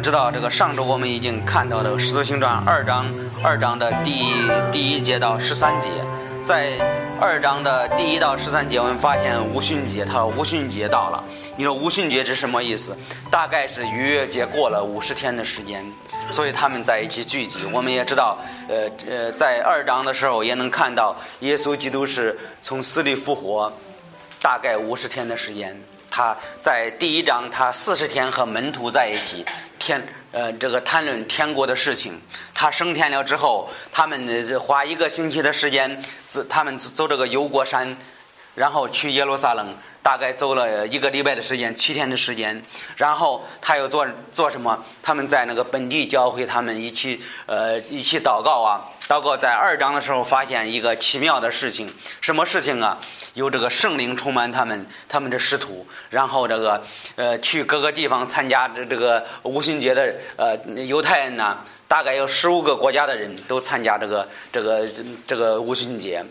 知道，这个上周我们已经看到的《使徒行传》二章二章的第一第一节到十三节，在二章的第一到十三节，我们发现无旬节，他无旬节到了。你说无旬节是什么意思？大概是逾越节过了五十天的时间，所以他们在一起聚集。我们也知道，呃呃，在二章的时候也能看到，耶稣基督是从死里复活，大概五十天的时间。他在第一章，他四十天和门徒在一起，天呃这个谈论天国的事情。他升天了之后，他们花一个星期的时间，走他们走这个游国山，然后去耶路撒冷。大概走了一个礼拜的时间，七天的时间，然后他又做做什么？他们在那个本地教会，他们一起呃一起祷告啊，祷告。在二章的时候，发现一个奇妙的事情，什么事情啊？有这个圣灵充满他们，他们的使徒，然后这个呃去各个地方参加这这个五旬节的呃犹太人呢，大概有十五个国家的人都参加这个这个这个五旬节。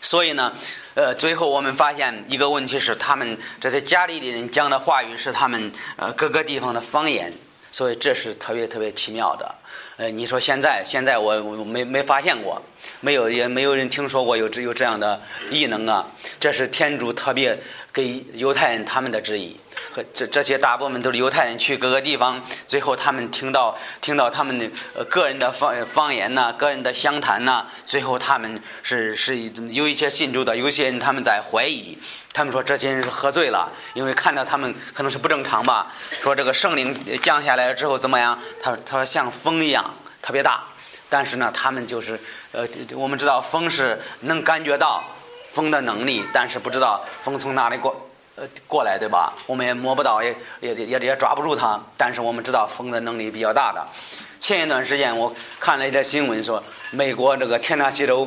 所以呢，呃，最后我们发现一个问题是，他们这些家里的人讲的话语是他们呃各个地方的方言，所以这是特别特别奇妙的。呃，你说现在现在我我没没发现过，没有也没有人听说过有只有这样的异能啊，这是天主特别给犹太人他们的质疑。和这这些大部分都是犹太人去各个地方，最后他们听到听到他们的个人的方方言呐，个人的详谈呐，最后他们是是有一些信主的，有一些人他们在怀疑，他们说这些人是喝醉了，因为看到他们可能是不正常吧，说这个圣灵降下来了之后怎么样？他他说像风一样特别大，但是呢，他们就是呃，我们知道风是能感觉到风的能力，但是不知道风从哪里过。呃，过来对吧？我们也摸不到，也也也也抓不住它。但是我们知道风的能力比较大的。前一段时间我看了一条新闻，说美国这个天纳西州，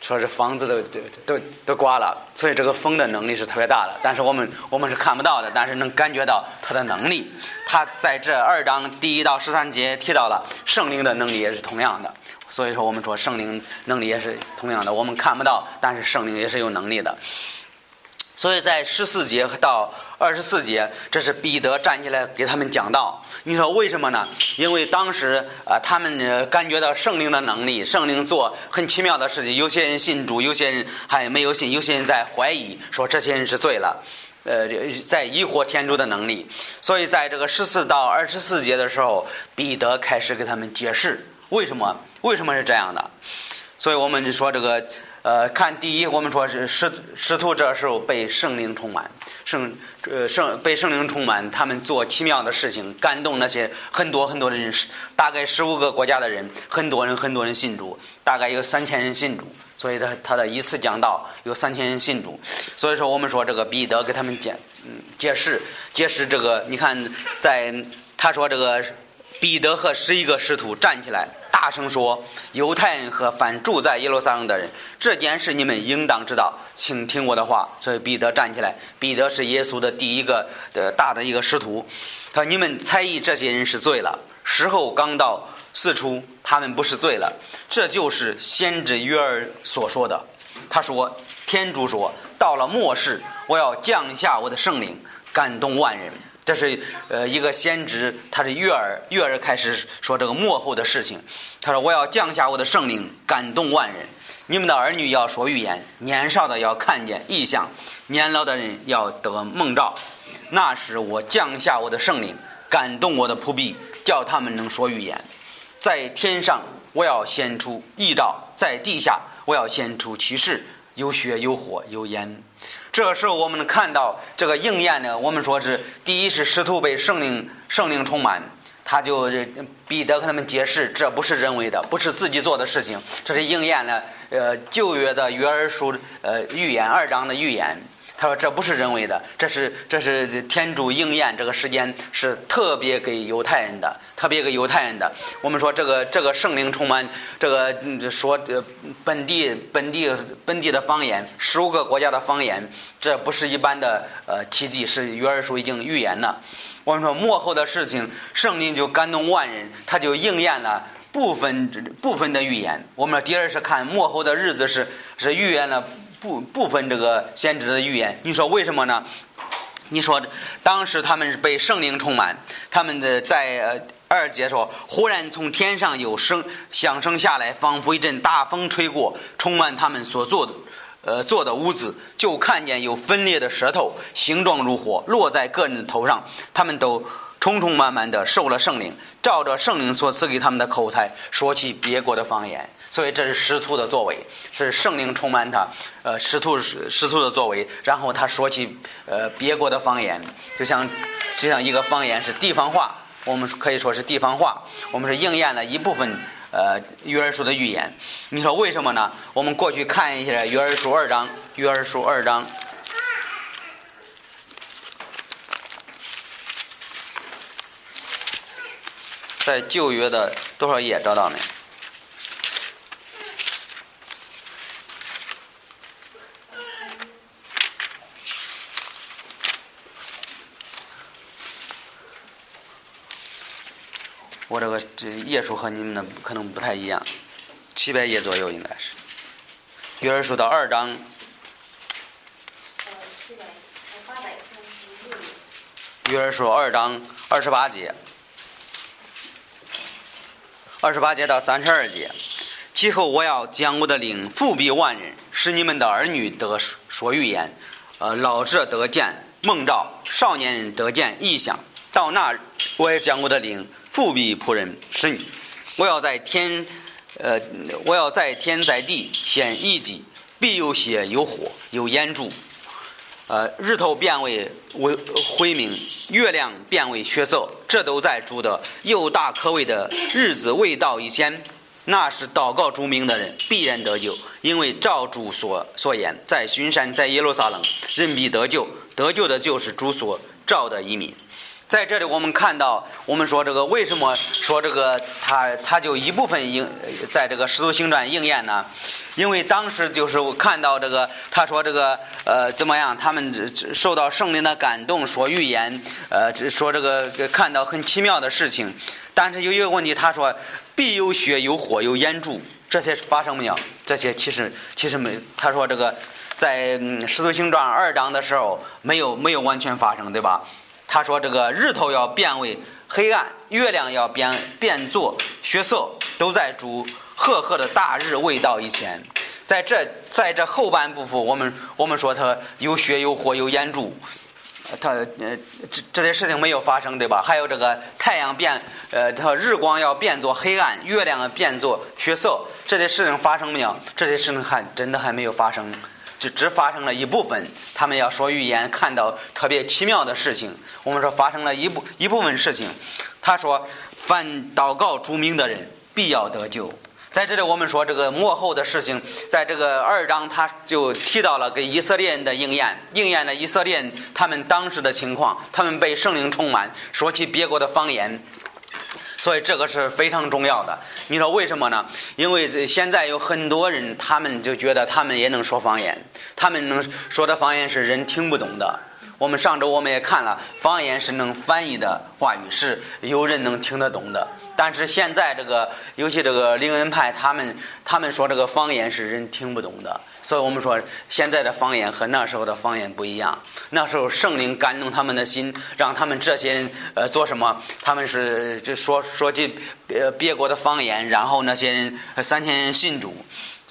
说是房子都都都都刮了，所以这个风的能力是特别大的。但是我们我们是看不到的，但是能感觉到它的能力。它在这二章第一到十三节提到了圣灵的能力也是同样的。所以说我们说圣灵能力也是同样的，我们看不到，但是圣灵也是有能力的。所以在十四节到二十四节，这是彼得站起来给他们讲道。你说为什么呢？因为当时啊，他们感觉到圣灵的能力，圣灵做很奇妙的事情。有些人信主，有些人还没有信，有些人在怀疑，说这些人是醉了，呃，在疑惑天主的能力。所以在这个十四到二十四节的时候，彼得开始给他们解释为什么为什么是这样的。所以我们说这个。呃，看第一，我们说是使使徒这时候被圣灵充满，圣呃圣被圣灵充满，他们做奇妙的事情，感动那些很多很多的人，大概十五个国家的人，很多人很多人信主，大概有三千人信主，所以他他的一次讲道有三千人信主，所以说我们说这个彼得给他们解嗯解释解释这个，你看在他说这个彼得和十一个使徒站起来。大声说：“犹太人和凡住在耶路撒冷的人，这件事你们应当知道，请听我的话。”所以彼得站起来。彼得是耶稣的第一个的大的一个师徒。他说：“你们猜疑这些人是醉了，时候刚到，四出，他们不是醉了。这就是先知约尔所说的。他说：天主说，到了末世，我要降下我的圣灵，感动万人。”这是呃一个先知，他是月儿，月儿开始说这个幕后的事情。他说：“我要降下我的圣灵，感动万人。你们的儿女要说预言，年少的要看见异象，年老的人要得梦兆。那时我降下我的圣灵，感动我的仆婢，叫他们能说预言。在天上我要显出异兆，在地下我要显出奇事，有血有火有烟。”这个时候我们能看到这个应验呢，我们说是第一是使徒被圣灵圣灵充满，他就彼得和他们解释，这不是人为的，不是自己做的事情，这是应验了呃旧约的约珥书呃预言二章的预言。他说：“这不是人为的，这是这是天主应验这个时间是特别给犹太人的，特别给犹太人的。我们说这个这个圣灵充满这个说本地本地本地的方言，十五个国家的方言，这不是一般的呃奇迹，是约尔书已经预言了。我们说幕后的事情，圣灵就感动万人，他就应验了部分部分的预言。我们第二是看幕后的日子是是预言了。部部分这个先知的预言，你说为什么呢？你说，当时他们是被圣灵充满，他们的在二节说，忽然从天上有声响声下来，仿佛一阵大风吹过，充满他们所做的，呃，做的屋子，就看见有分裂的舌头，形状如火，落在个人的头上，他们都充充满满的受了圣灵，照着圣灵所赐给他们的口才，说起别国的方言。所以这是师徒的作为，是圣灵充满他，呃，师徒师徒的作为。然后他说起呃别国的方言，就像就像一个方言是地方话，我们可以说是地方话，我们是应验了一部分呃约珥书的预言。你说为什么呢？我们过去看一下约珥书二章，约珥书二章，在旧约的多少页找到没？我这个这页数和你们的可能不太一样，七百页左右应该是。约珥书到二章。呃，七百，八百约珥书二章二十八节，二十八节到三十二节。其后我要将我的灵复庇万人，使你们的儿女得说预言，呃，老者得见梦兆，少年人得见异象。到那，我也将我的灵。复必仆人是你，我要在天，呃，我要在天在地显异迹，必有血有火有烟柱，呃，日头变为为灰明，月亮变为血色，这都在主的又大可畏的日子未到以前，那是祷告主名的人必然得救，因为照主所所言，在巡山在耶路撒冷，人必得救，得救的就是主所召的移民。在这里，我们看到，我们说这个为什么说这个他他就一部分应在这个《使徒行传》应验呢？因为当时就是我看到这个他说这个呃怎么样，他们受到圣灵的感动，说预言，呃说这个看到很奇妙的事情。但是有一个问题，他说必有血有火有烟柱，这些发生没有？这些其实其实没。他说这个在《使徒行传》二章的时候没有没有完全发生，对吧？他说：“这个日头要变为黑暗，月亮要变变作血色，都在主赫赫的大日未到以前。在这在这后半部分，我们我们说他有血有火有烟柱，他呃这这些事情没有发生，对吧？还有这个太阳变呃，他日光要变作黑暗，月亮变作血色，这些事情发生没有？这些事情还真的还没有发生。”只只发生了一部分，他们要说预言，看到特别奇妙的事情。我们说发生了一部一部分事情。他说，凡祷告著名的人，必要得救。在这里，我们说这个幕后的事情，在这个二章，他就提到了给以色列人的应验，应验了以色列人他们当时的情况，他们被圣灵充满，说起别国的方言。所以这个是非常重要的。你说为什么呢？因为现在有很多人，他们就觉得他们也能说方言，他们能说的方言是人听不懂的。我们上周我们也看了，方言是能翻译的话语，是有人能听得懂的。但是现在这个，尤其这个灵恩派，他们他们说这个方言是人听不懂的。所以我们说，现在的方言和那时候的方言不一样。那时候圣灵感动他们的心，让他们这些人呃做什么？他们是就说说这别别国的方言，然后那些人三千人信主。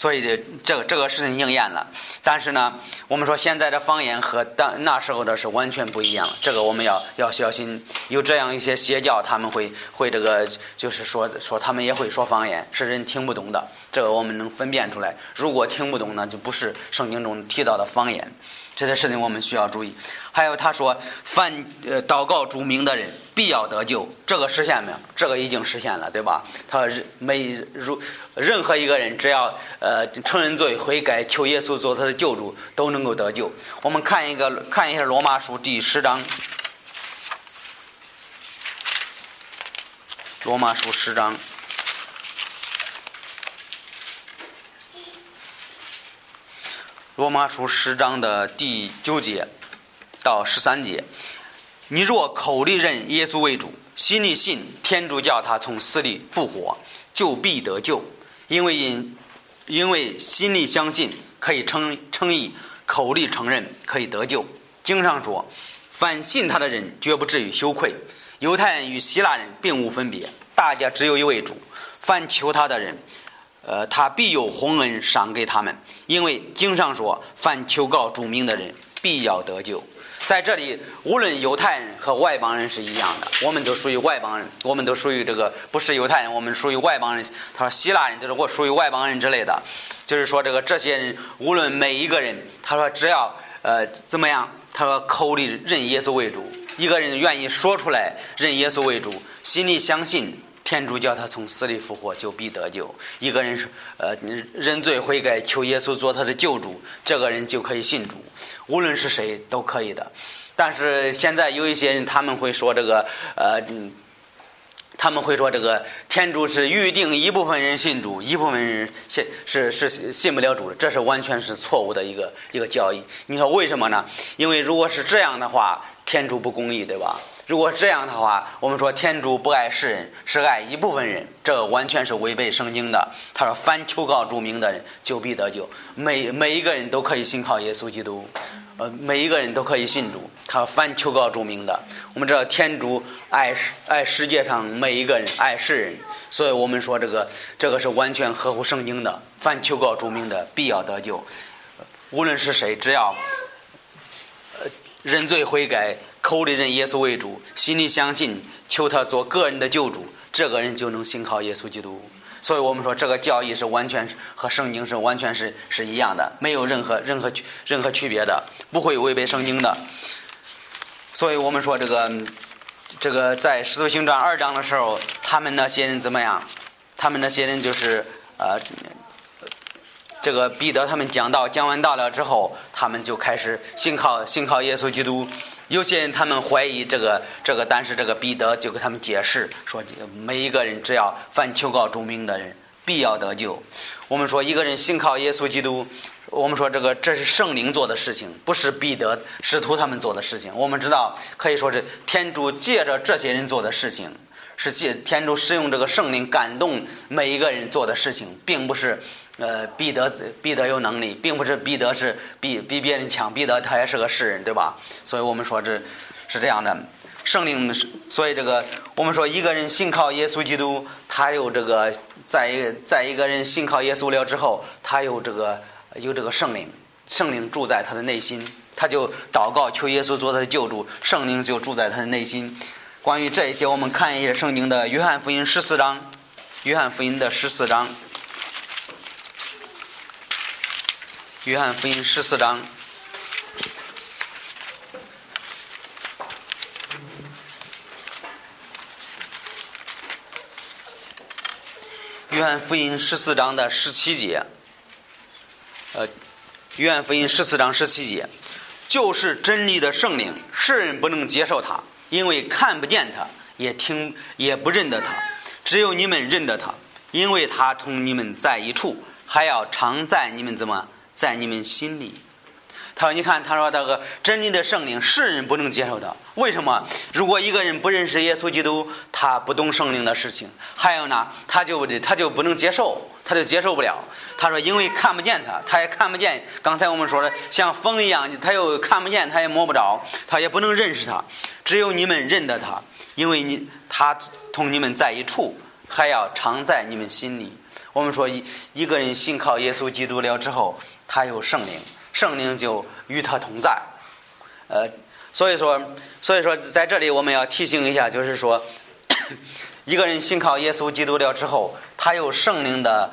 所以这这个这个事情应验了，但是呢，我们说现在的方言和当那时候的是完全不一样，这个我们要要小心。有这样一些邪教，他们会会这个，就是说说他们也会说方言，是人听不懂的，这个我们能分辨出来。如果听不懂呢，就不是圣经中提到的方言。这些事情我们需要注意。还有他说，凡呃祷告著名的人必要得救，这个实现没有？这个已经实现了，对吧？他每如任何一个人，只要呃承认罪、悔改、求耶稣做他的救主，都能够得救。我们看一个，看一下罗马书第十章。罗马书十章。罗马书十章的第九节到十三节，你若口里认耶稣为主，心里信天主叫他从死里复活，就必得救。因为因因为心里相信可以称称义，口里承认可以得救。经上说，凡信他的人，绝不至于羞愧。犹太人与希腊人并无分别，大家只有一位主。凡求他的人，呃，他必有洪恩赏给他们，因为经上说，凡求告主名的人，必要得救。在这里，无论犹太人和外邦人是一样的，我们都属于外邦人，我们都属于这个不是犹太人，我们属于外邦人。他说希腊人就是我属于外邦人之类的，就是说这个这些人，无论每一个人，他说只要呃怎么样，他说口里认耶稣为主，一个人愿意说出来认耶稣为主，心里相信。天主叫他从死里复活，就必得救。一个人是呃认罪悔改，求耶稣做他的救主，这个人就可以信主。无论是谁都可以的。但是现在有一些人，他们会说这个呃，他们会说这个天主是预定一部分人信主，一部分人信是是信不了主的，这是完全是错误的一个一个教义。你说为什么呢？因为如果是这样的话，天主不公义，对吧？如果这样的话，我们说天主不爱世人，是爱一部分人，这完全是违背圣经的。他说：“凡求告主名的人，就必得救。每每一个人都可以信靠耶稣基督，呃，每一个人都可以信主。他说：凡求告主名的，我们知道天主爱世爱世界上每一个人，爱世人，所以我们说这个这个是完全合乎圣经的。凡求告主名的，必要得救。无论是谁，只要呃认罪悔改。”口里认耶稣为主，心里相信，求他做个人的救主，这个人就能信靠耶稣基督。所以我们说，这个教义是完全和圣经是完全是是一样的，没有任何任何任何区别的，不会违背圣经的。所以我们说，这个这个在使徒行传二章的时候，他们那些人怎么样？他们那些人就是呃，这个彼得他们讲道讲完道了之后，他们就开始信靠信靠耶稣基督。有些人他们怀疑这个这个，但是这个彼得就给他们解释说，每一个人只要凡求告主名的人，必要得救。我们说一个人信靠耶稣基督，我们说这个这是圣灵做的事情，不是彼得使徒他们做的事情。我们知道可以说是天主借着这些人做的事情。是借天主使用这个圣灵感动每一个人做的事情，并不是，呃，彼得彼得有能力，并不是彼得是比比别人强，彼得他也是个世人，对吧？所以我们说这是这样的，圣灵是，所以这个我们说一个人信靠耶稣基督，他有这个在在一个人信靠耶稣了之后，他有这个有这个圣灵，圣灵住在他的内心，他就祷告求耶稣做他的救主，圣灵就住在他的内心。关于这一些，我们看一下圣经的约翰福音十四章，约翰福音的十四章，约翰福音十四章，约翰福音十四章的十七节，呃，约翰福音十四章十七节，就是真理的圣灵，世人不能接受他。因为看不见他，也听也不认得他，只有你们认得他，因为他同你们在一处，还要常在你们怎么在你们心里。他说：“你看，他说那个真理的圣灵，世人不能接受他。为什么？如果一个人不认识耶稣基督，他不懂圣灵的事情，还有呢，他就他就不能接受，他就接受不了。他说，因为看不见他，他也看不见。刚才我们说的，像风一样，他又看不见，他也摸不着，他也不能认识他。只有你们认得他，因为你他同你们在一处，还要常在你们心里。我们说一一个人信靠耶稣基督了之后，他有圣灵。”圣灵就与他同在，呃，所以说，所以说，在这里我们要提醒一下，就是说，一个人信靠耶稣基督了之后，他有圣灵的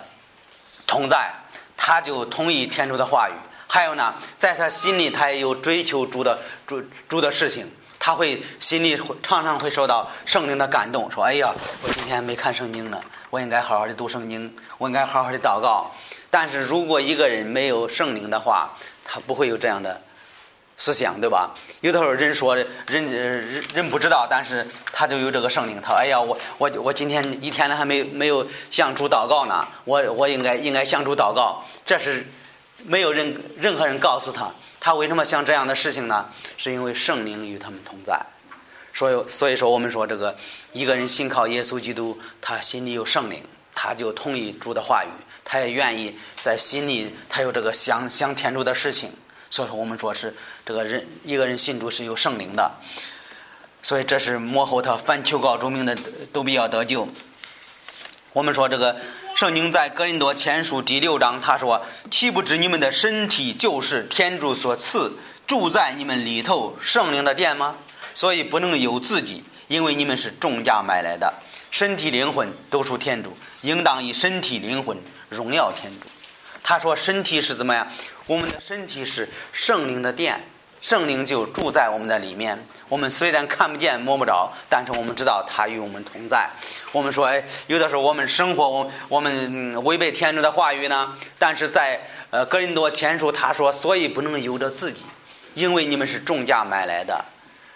同在，他就同意天主的话语。还有呢，在他心里，他也有追求主的主主的事情，他会心里会常常会受到圣灵的感动，说：“哎呀，我今天没看圣经呢，我应该好好的读圣经，我应该好好的祷告。”但是如果一个人没有圣灵的话，他不会有这样的思想，对吧？有的时候人说人人人不知道，但是他就有这个圣灵。他哎呀，我我我今天一天了还没没有向主祷告呢，我我应该应该向主祷告。这是没有任任何人告诉他，他为什么想这样的事情呢？是因为圣灵与他们同在。所以所以说我们说这个一个人信靠耶稣基督，他心里有圣灵，他就同意主的话语。他也愿意在心里，他有这个想想天主的事情，所以说我们说是这个人一个人信主是有圣灵的，所以这是幕后他凡求告主名的都必要得救。我们说这个圣经在哥林多前书第六章，他说：“岂不知你们的身体就是天主所赐，住在你们里头圣灵的殿吗？所以不能有自己，因为你们是重价买来的，身体灵魂都属天主，应当以身体灵魂荣耀天主。”他说：“身体是怎么样？我们的身体是圣灵的殿，圣灵就住在我们的里面。我们虽然看不见、摸不着，但是我们知道他与我们同在。我们说，哎，有的时候我们生活，我我们违背天主的话语呢。但是在呃格林多前书，他说，所以不能由着自己，因为你们是重价买来的。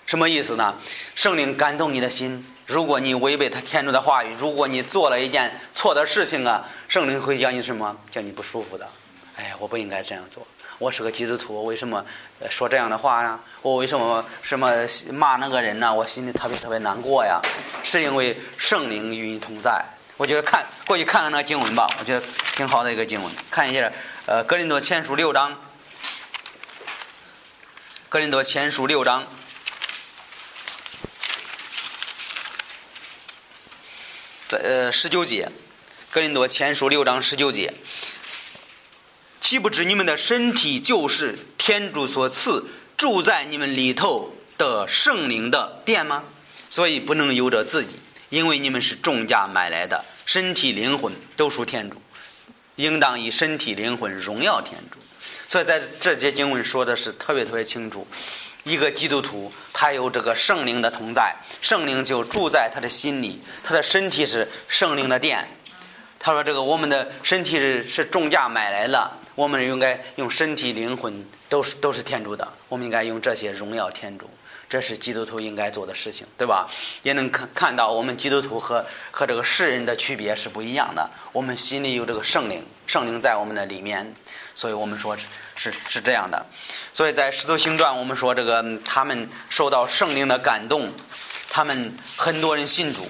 什么意思呢？圣灵感动你的心。”如果你违背他天主的话语，如果你做了一件错的事情啊，圣灵会叫你什么？叫你不舒服的。哎，我不应该这样做。我是个基督徒，我为什么说这样的话呢？我为什么什么骂那个人呢？我心里特别特别难过呀。是因为圣灵与你同在。我觉得看过去看看那个经文吧，我觉得挺好的一个经文。看一下，呃，格林多前书六章，格林多前书六章。呃，十九节，格林多前书六章十九节，岂不知你们的身体就是天主所赐，住在你们里头的圣灵的殿吗？所以不能由着自己，因为你们是重价买来的，身体灵魂都属天主，应当以身体灵魂荣耀天主。所以在这节经文说的是特别特别清楚。一个基督徒，他有这个圣灵的同在，圣灵就住在他的心里，他的身体是圣灵的殿。他说：“这个我们的身体是是重价买来了，我们应该用身体、灵魂都是都是天主的，我们应该用这些荣耀天主，这是基督徒应该做的事情，对吧？也能看看到我们基督徒和和这个世人的区别是不一样的。我们心里有这个圣灵，圣灵在我们的里面，所以我们说。”是是这样的，所以在《使徒行传》，我们说这个他们受到圣灵的感动，他们很多人信主，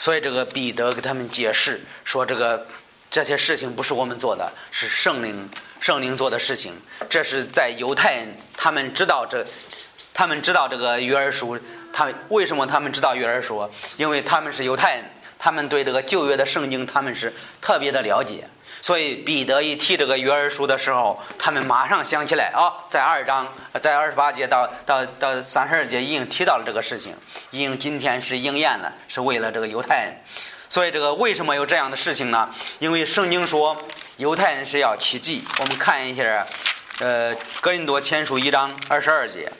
所以这个彼得给他们解释说，这个这些事情不是我们做的，是圣灵圣灵做的事情。这是在犹太人，他们知道这，他们知道这个约珥书，他们为什么他们知道约珥书？因为他们是犹太人，他们对这个旧约的圣经他们是特别的了解。所以彼得一提这个约珥书的时候，他们马上想起来哦，在二章，在二十八节到到到三十二节已经提到了这个事情，已经今天是应验了，是为了这个犹太人。所以这个为什么有这样的事情呢？因为圣经说犹太人是要奇迹。我们看一下，呃，格林多前书一章二十二节。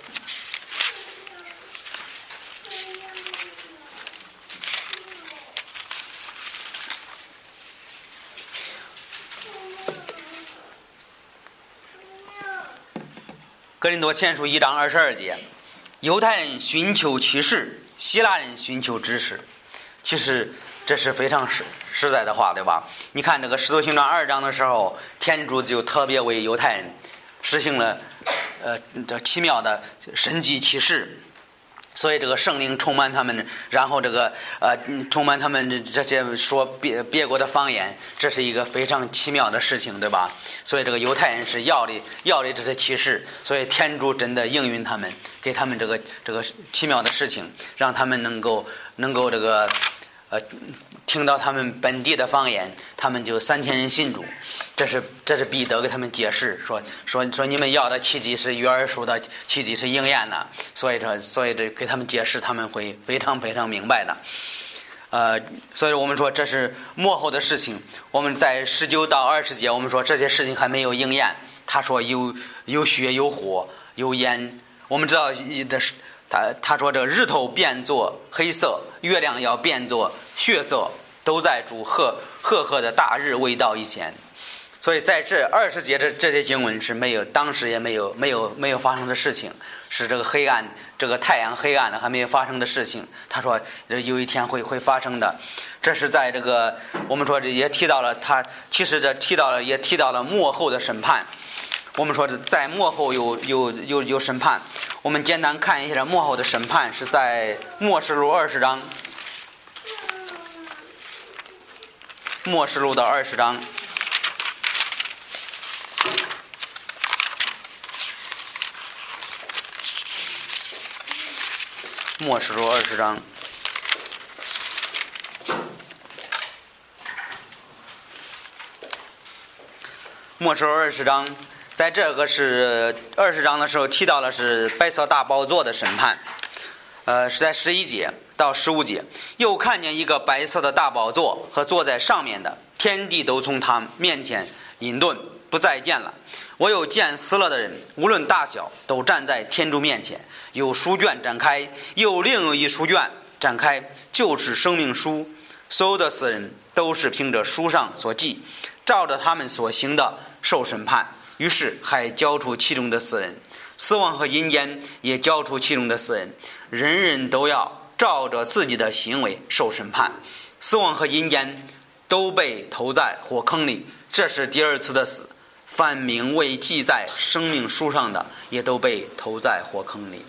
格林多前书一章二十二节，犹太人寻求启示，希腊人寻求知识。其实这是非常实实在的话，对吧？你看这个使徒行传二章的时候，天主就特别为犹太人实行了呃这奇妙的神迹启示。所以这个圣灵充满他们，然后这个呃充满他们这些说别别国的方言，这是一个非常奇妙的事情，对吧？所以这个犹太人是要的要的这些启示，所以天主真的应允他们，给他们这个这个奇妙的事情，让他们能够能够这个呃。听到他们本地的方言，他们就三千人信主。这是这是彼得给他们解释说说说你们要的奇迹是约珥书的奇迹是应验的，所以说所以这给他们解释他们会非常非常明白的。呃，所以我们说这是幕后的事情。我们在十九到二十节，我们说这些事情还没有应验。他说有有血有火有烟，我们知道的是。他他说：“这日头变作黑色，月亮要变作血色，都在主赫赫赫的大日未到以前。所以在这二十节这这些经文是没有，当时也没有没有没有发生的事情，是这个黑暗，这个太阳黑暗的还没有发生的事情。他说有一天会会发生的。这是在这个我们说这也提到了他，其实这提到了也提到了幕后的审判。我们说在幕后有有有有审判。我们简单看一下幕后的审判是在《末世录》二十章，《末世录》的二十章。末世录二十章，末世录二十章在这个是二十章的时候提到了是白色大宝座的审判，呃，是在十一节到十五节，又看见一个白色的大宝座和坐在上面的，天地都从他面前隐遁，不再见了。我有见死了的人，无论大小，都站在天主面前。有书卷展开，又另一书卷展开，就是生命书。所有的死人都是凭着书上所记，照着他们所行的受审判。于是还交出其中的四人，死亡和阴间也交出其中的四人。人人都要照着自己的行为受审判。死亡和阴间都被投在火坑里，这是第二次的死。犯名未记在生命书上的，也都被投在火坑里。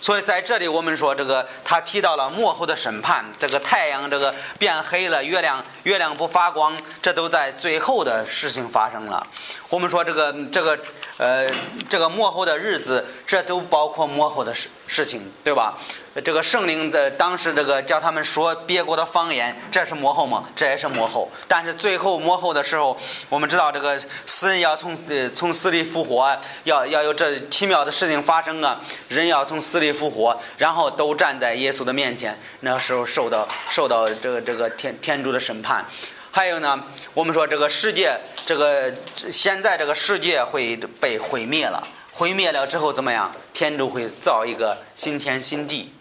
所以在这里，我们说这个，他提到了幕后的审判，这个太阳这个变黑了，月亮月亮不发光，这都在最后的事情发生了。我们说这个这个呃这个幕后的日子，这都包括幕后的事事情，对吧？这个圣灵的当时这个叫他们说别国的方言，这是幕后吗？这也是幕后。但是最后幕后的时候，我们知道这个死人要从呃从死里复活，要要有这奇妙的事情发生啊！人要从死里复活，然后都站在耶稣的面前，那时候受到受到这个这个天天主的审判。还有呢，我们说这个世界，这个现在这个世界会被毁灭了，毁灭了之后怎么样？天主会造一个新天新地。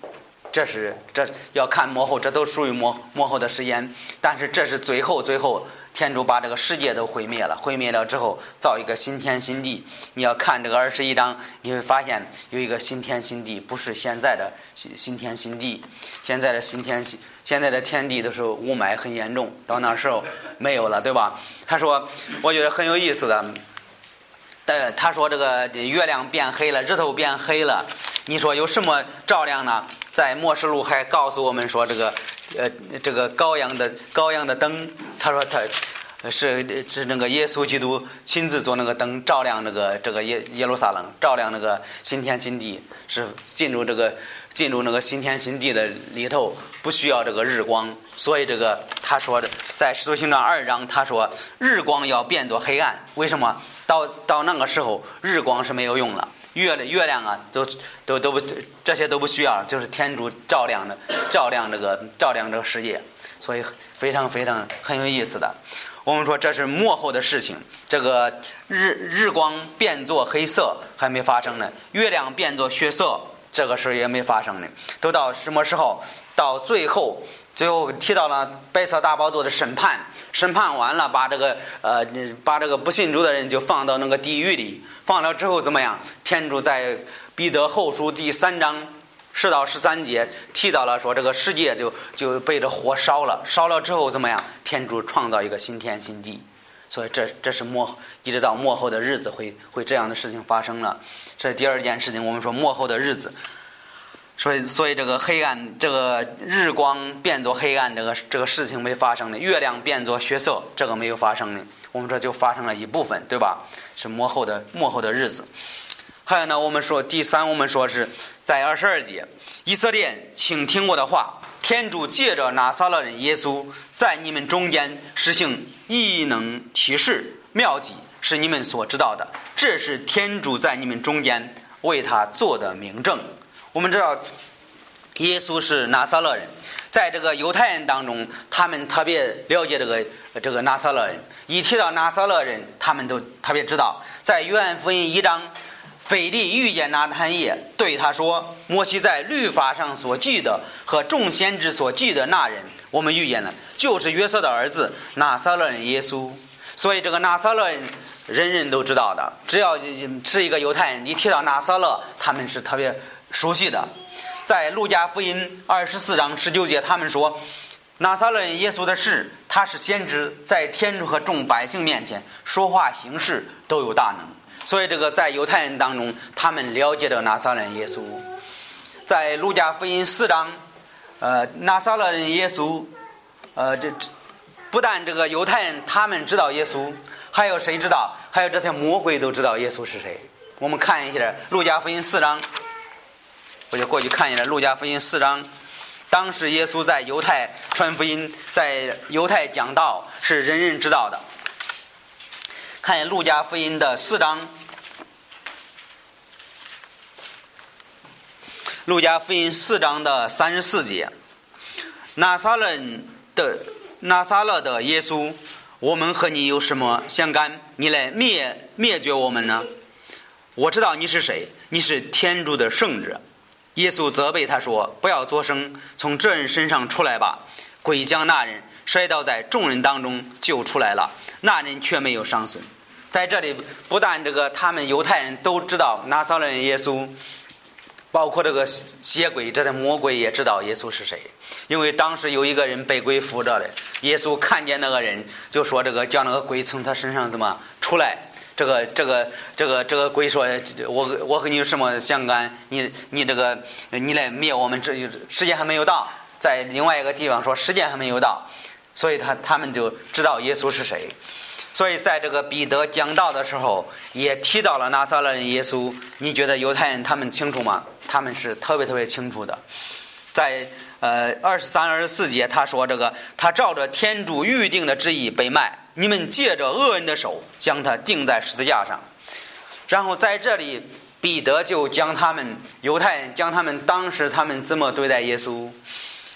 这是这要看幕后，这都属于幕幕后的实验。但是这是最后最后，天主把这个世界都毁灭了，毁灭了之后造一个新天新地。你要看这个二十一章，你会发现有一个新天新地，不是现在的新新天新地。现在的新天新现在的天地都是雾霾很严重，到那时候没有了，对吧？他说，我觉得很有意思的。但，他说这个月亮变黑了，日头变黑了，你说有什么照亮呢？在末世路还告诉我们说，这个呃，这个高阳的高阳的灯，他说他是是那个耶稣基督亲自做那个灯，照亮那个这个耶耶路撒冷，照亮那个新天新地，是进入这个进入那个新天新地的里头，不需要这个日光，所以这个他说的在使徒行传二章，他说日光要变作黑暗，为什么？到到那个时候，日光是没有用了，月月亮啊，都都都不这些都不需要，就是天主照亮的，照亮这个照亮这个世界，所以非常非常很有意思的。我们说这是幕后的事情，这个日日光变作黑色还没发生呢，月亮变作血色，这个事儿也没发生呢，都到什么时候？到最后。最后提到了白色大宝座的审判，审判完了，把这个呃，把这个不信主的人就放到那个地狱里，放了之后怎么样？天主在彼得后书第三章十到十三节提到了说，这个世界就就被这火烧了，烧了之后怎么样？天主创造一个新天新地，所以这这是末一直到末后的日子会会这样的事情发生了。这第二件事情，我们说末后的日子。所以，所以这个黑暗，这个日光变作黑暗，这个这个事情没发生的；月亮变作血色，这个没有发生的。我们说就发生了一部分，对吧？是末后的末后的日子。还有呢，我们说第三，我们说是在二十二节，以色列，请听我的话。天主借着拿撒勒人耶稣，在你们中间实行异能启示妙计，是你们所知道的。这是天主在你们中间为他做的明证。我们知道，耶稣是拿撒勒人，在这个犹太人当中，他们特别了解这个这个拿撒勒人。一提到拿撒勒人，他们都特别知道。在约翰福音一章，腓力遇见拿坦叶，对他说：“摩西在律法上所记的和众先知所记的那人，我们遇见了，就是约瑟的儿子拿撒勒人耶稣。”所以，这个拿撒勒人。人人都知道的，只要是一个犹太人，你提到拿撒勒，他们是特别熟悉的。在路加福音二十四章十九节，他们说，拿撒勒人耶稣的事，他是先知，在天主和众百姓面前说话行事都有大能。所以，这个在犹太人当中，他们了解的拿撒勒耶稣。在路加福音四章，呃，拿撒勒耶稣，呃，这不但这个犹太人他们知道耶稣。还有谁知道？还有这些魔鬼都知道耶稣是谁？我们看一下《路加福音》四章，我就过去看一下《路加福音》四章。当时耶稣在犹太传福音，在犹太讲道，是人人知道的。看《路加福音》的四章，《路加福音》四章的三十四节：拿撒勒的拿撒勒的耶稣，我们和你有什么相干？你来灭灭绝我们呢？我知道你是谁，你是天主的圣者。耶稣责备他说：“不要作声，从这人身上出来吧。”鬼将那人摔倒在众人当中，救出来了。那人却没有伤损。在这里，不但这个他们犹太人都知道拿撒勒耶稣，包括这个邪鬼，这些魔鬼也知道耶稣是谁。因为当时有一个人被鬼附着的，耶稣看见那个人，就说：“这个叫那个鬼从他身上怎么出来？”这个这个这个这个鬼说：“我我和你有什么相干？你你这个你来灭我们，这时间还没有到。在另外一个地方说时间还没有到，所以他他们就知道耶稣是谁。所以在这个彼得讲道的时候，也提到了拿撒勒耶稣。你觉得犹太人他们清楚吗？他们是特别特别清楚的。在呃二十三、二十四节，他说这个他照着天主预定的旨意被卖。”你们借着恶人的手将他钉在十字架上，然后在这里，彼得就将他们犹太人将他们当时他们怎么对待耶稣？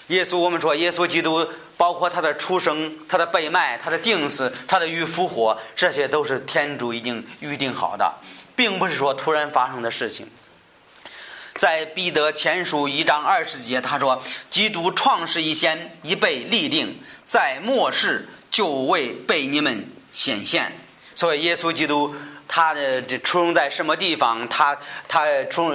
耶稣，我们说耶稣基督，包括他的出生、他的被卖、他的定死、他的与复活，这些都是天主已经预定好的，并不是说突然发生的事情。在彼得前书一章二十节，他说：“基督创世以前已被立定，在末世。”就为被你们显现，所以耶稣基督他的这出生在什么地方？他他出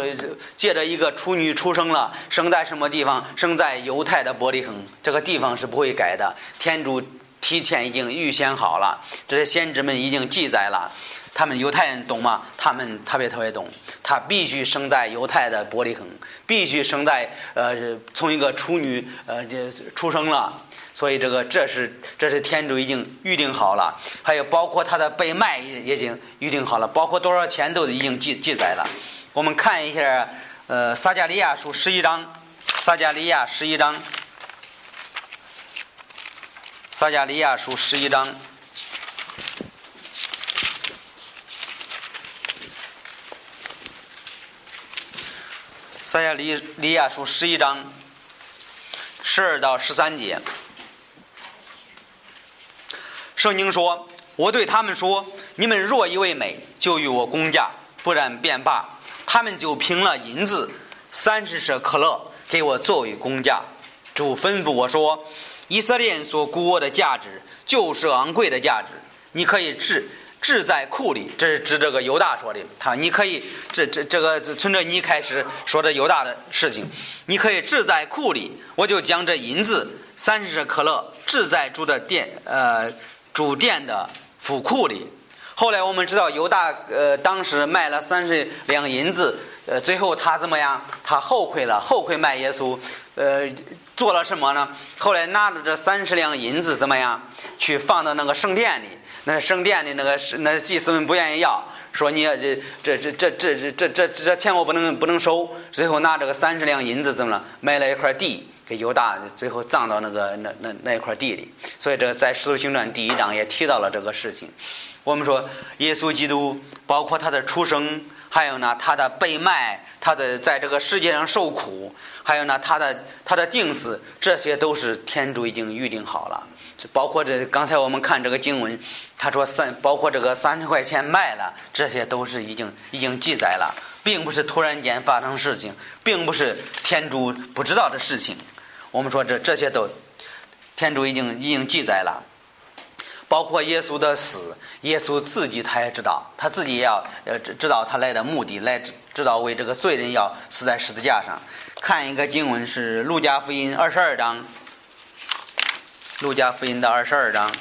借着一个处女出生了，生在什么地方？生在犹太的伯利恒，这个地方是不会改的。天主提前已经预先好了，这些先知们已经记载了。他们犹太人懂吗？他们特别特别懂。他必须生在犹太的伯利恒，必须生在呃从一个处女呃这出生了。所以这个这是这是天主已经预定好了，还有包括他的被卖也已经预定好了，包括多少钱都已经记记载了。我们看一下，呃，撒加利亚书十一章，撒加利亚十一章，撒加利亚书十一章，撒加利利亚书十一章，十二到十三节。圣经说：“我对他们说，你们若以为美，就与我公价；不然便罢。”他们就凭了银子三十舍克勒给我作为公价。主吩咐我说：“以色列所估我的价值，就是昂贵的价值。你可以治置在库里。”这是指这个犹大说的。他你可以这这这个从这你开始说这犹大的事情，你可以置在库里。我就将这银子三十舍克勒置在主的殿，呃。主殿的府库里，后来我们知道犹大呃当时卖了三十两银子，呃最后他怎么样？他后悔了，后悔卖耶稣，呃做了什么呢？后来拿着这三十两银子怎么样？去放到那个圣殿里，那圣殿的那个那祭司们不愿意要，说你这这这这这这这这钱我不能不能收，最后拿这个三十两银子怎么了？买了一块地。给犹大最后葬到那个那那那一块地里，所以这在《使徒行传》第一章也提到了这个事情。我们说，耶稣基督包括他的出生，还有呢他的被卖，他的在这个世界上受苦，还有呢他的他的定死，这些都是天主已经预定好了。包括这刚才我们看这个经文，他说三包括这个三十块钱卖了，这些都是已经已经记载了，并不是突然间发生事情，并不是天主不知道的事情。我们说这这些都，天主已经已经记载了，包括耶稣的死，耶稣自己他也知道，他自己也要呃知知道他来的目的，来知道为这个罪人要死在十字架上。看一个经文是路加福音二十二章，路加福音的二十二章，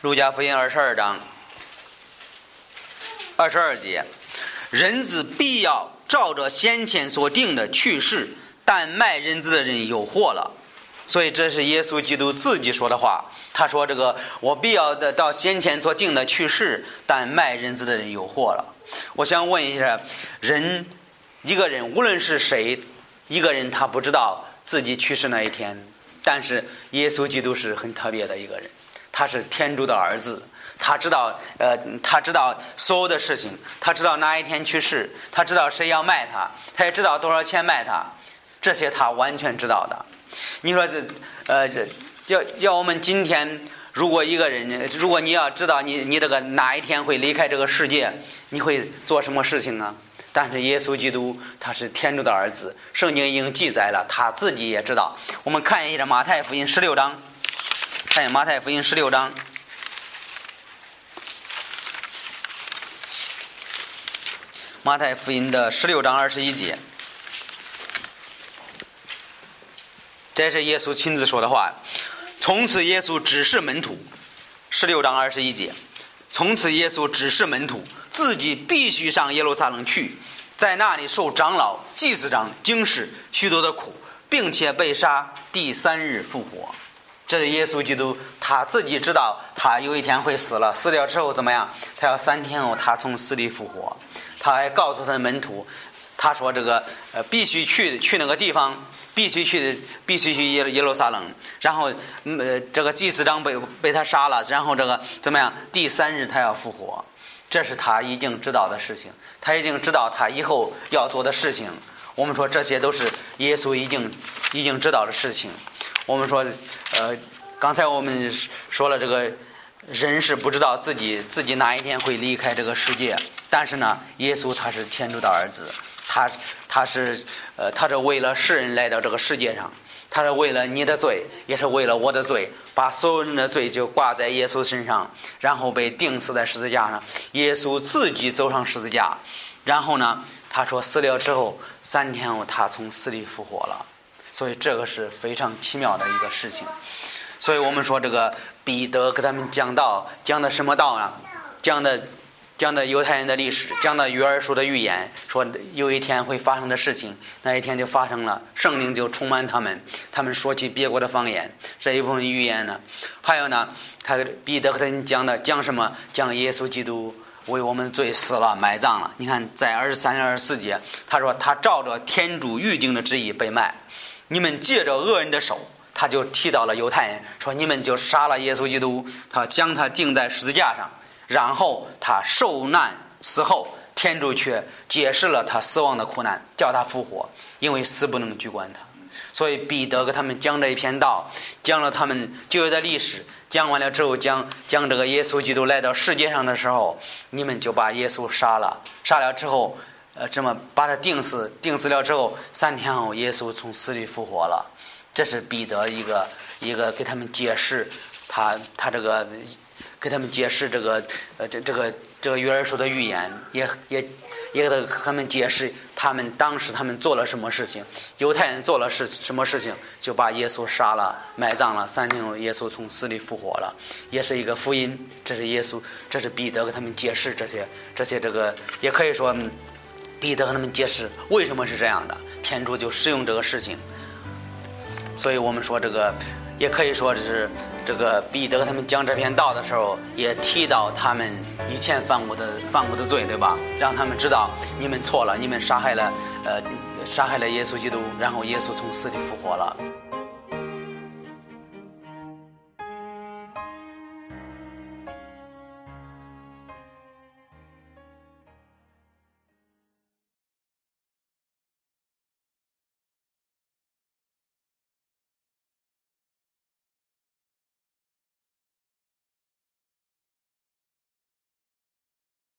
路加福音二十二章。二十二节，人子必要照着先前所定的去世，但卖人子的人有祸了。所以这是耶稣基督自己说的话。他说：“这个我必要的到先前所定的去世，但卖人子的人有祸了。”我想问一下，人一个人无论是谁，一个人他不知道自己去世那一天，但是耶稣基督是很特别的一个人，他是天主的儿子，他知道呃，他知道所有的事情，他知道哪一天去世，他知道谁要卖他，他也知道多少钱卖他，这些他完全知道的。你说这呃，这要要我们今天。如果一个人，如果你要知道你你这个哪一天会离开这个世界，你会做什么事情呢？但是耶稣基督他是天主的儿子，圣经已经记载了，他自己也知道。我们看一下马太福音十六章，看马太福音十六章，马太福音的十六章二十一节，这是耶稣亲自说的话。从此，耶稣只是门徒，十六章二十一节。从此，耶稣只是门徒，自己必须上耶路撒冷去，在那里受长老、祭司长、经世许多的苦，并且被杀，第三日复活。这是耶稣基督他自己知道，他有一天会死了，死掉之后怎么样？他要三天后，他从死里复活。他还告诉他的门徒，他说：“这个呃，必须去去那个地方。”必须去，必须去耶耶路撒冷，然后，呃，这个祭司长被被他杀了，然后这个怎么样？第三日他要复活，这是他已经知道的事情，他已经知道他以后要做的事情。我们说这些都是耶稣已经已经知道的事情。我们说，呃，刚才我们说了，这个人是不知道自己自己哪一天会离开这个世界，但是呢，耶稣他是天主的儿子。他他是呃，他是为了世人来到这个世界上，他是为了你的罪，也是为了我的罪，把所有人的罪就挂在耶稣身上，然后被钉死在十字架上。耶稣自己走上十字架，然后呢，他说死了之后三天后他从死里复活了，所以这个是非常奇妙的一个事情。所以我们说这个彼得给他们讲道，讲的什么道呢？讲的。讲的犹太人的历史，讲的约珥书的预言，说有一天会发生的事情，那一天就发生了，圣灵就充满他们，他们说起别国的方言，这一部分预言呢，还有呢，他彼得和他讲的讲什么？讲耶稣基督为我们罪死了，埋葬了。你看在二十三、二十四节，他说他照着天主预定的旨意被卖，你们借着恶人的手，他就提到了犹太人，说你们就杀了耶稣基督，他将他钉在十字架上。然后他受难死后，天主却解释了他死亡的苦难，叫他复活，因为死不能拘管他。所以彼得给他们讲这一篇道，讲了他们旧约的历史，讲完了之后，讲讲这个耶稣基督来到世界上的时候，你们就把耶稣杀了，杀了之后，呃，这么把他钉死，钉死了之后，三天后耶稣从死里复活了。这是彼得一个一个给他们解释他他这个。给他们解释这个，呃，这这个这个约珥书的预言，也也也给他他们解释他们当时他们做了什么事情，犹太人做了是什么事情，就把耶稣杀了，埋葬了，三天后耶稣从死里复活了，也是一个福音。这是耶稣，这是彼得给他们解释这些这些这个，也可以说，彼得和他们解释为什么是这样的，天主就使用这个事情。所以我们说这个。也可以说这是这个彼得他们讲这篇道的时候，也提到他们以前犯过的犯过的罪，对吧？让他们知道你们错了，你们杀害了呃杀害了耶稣基督，然后耶稣从死里复活了。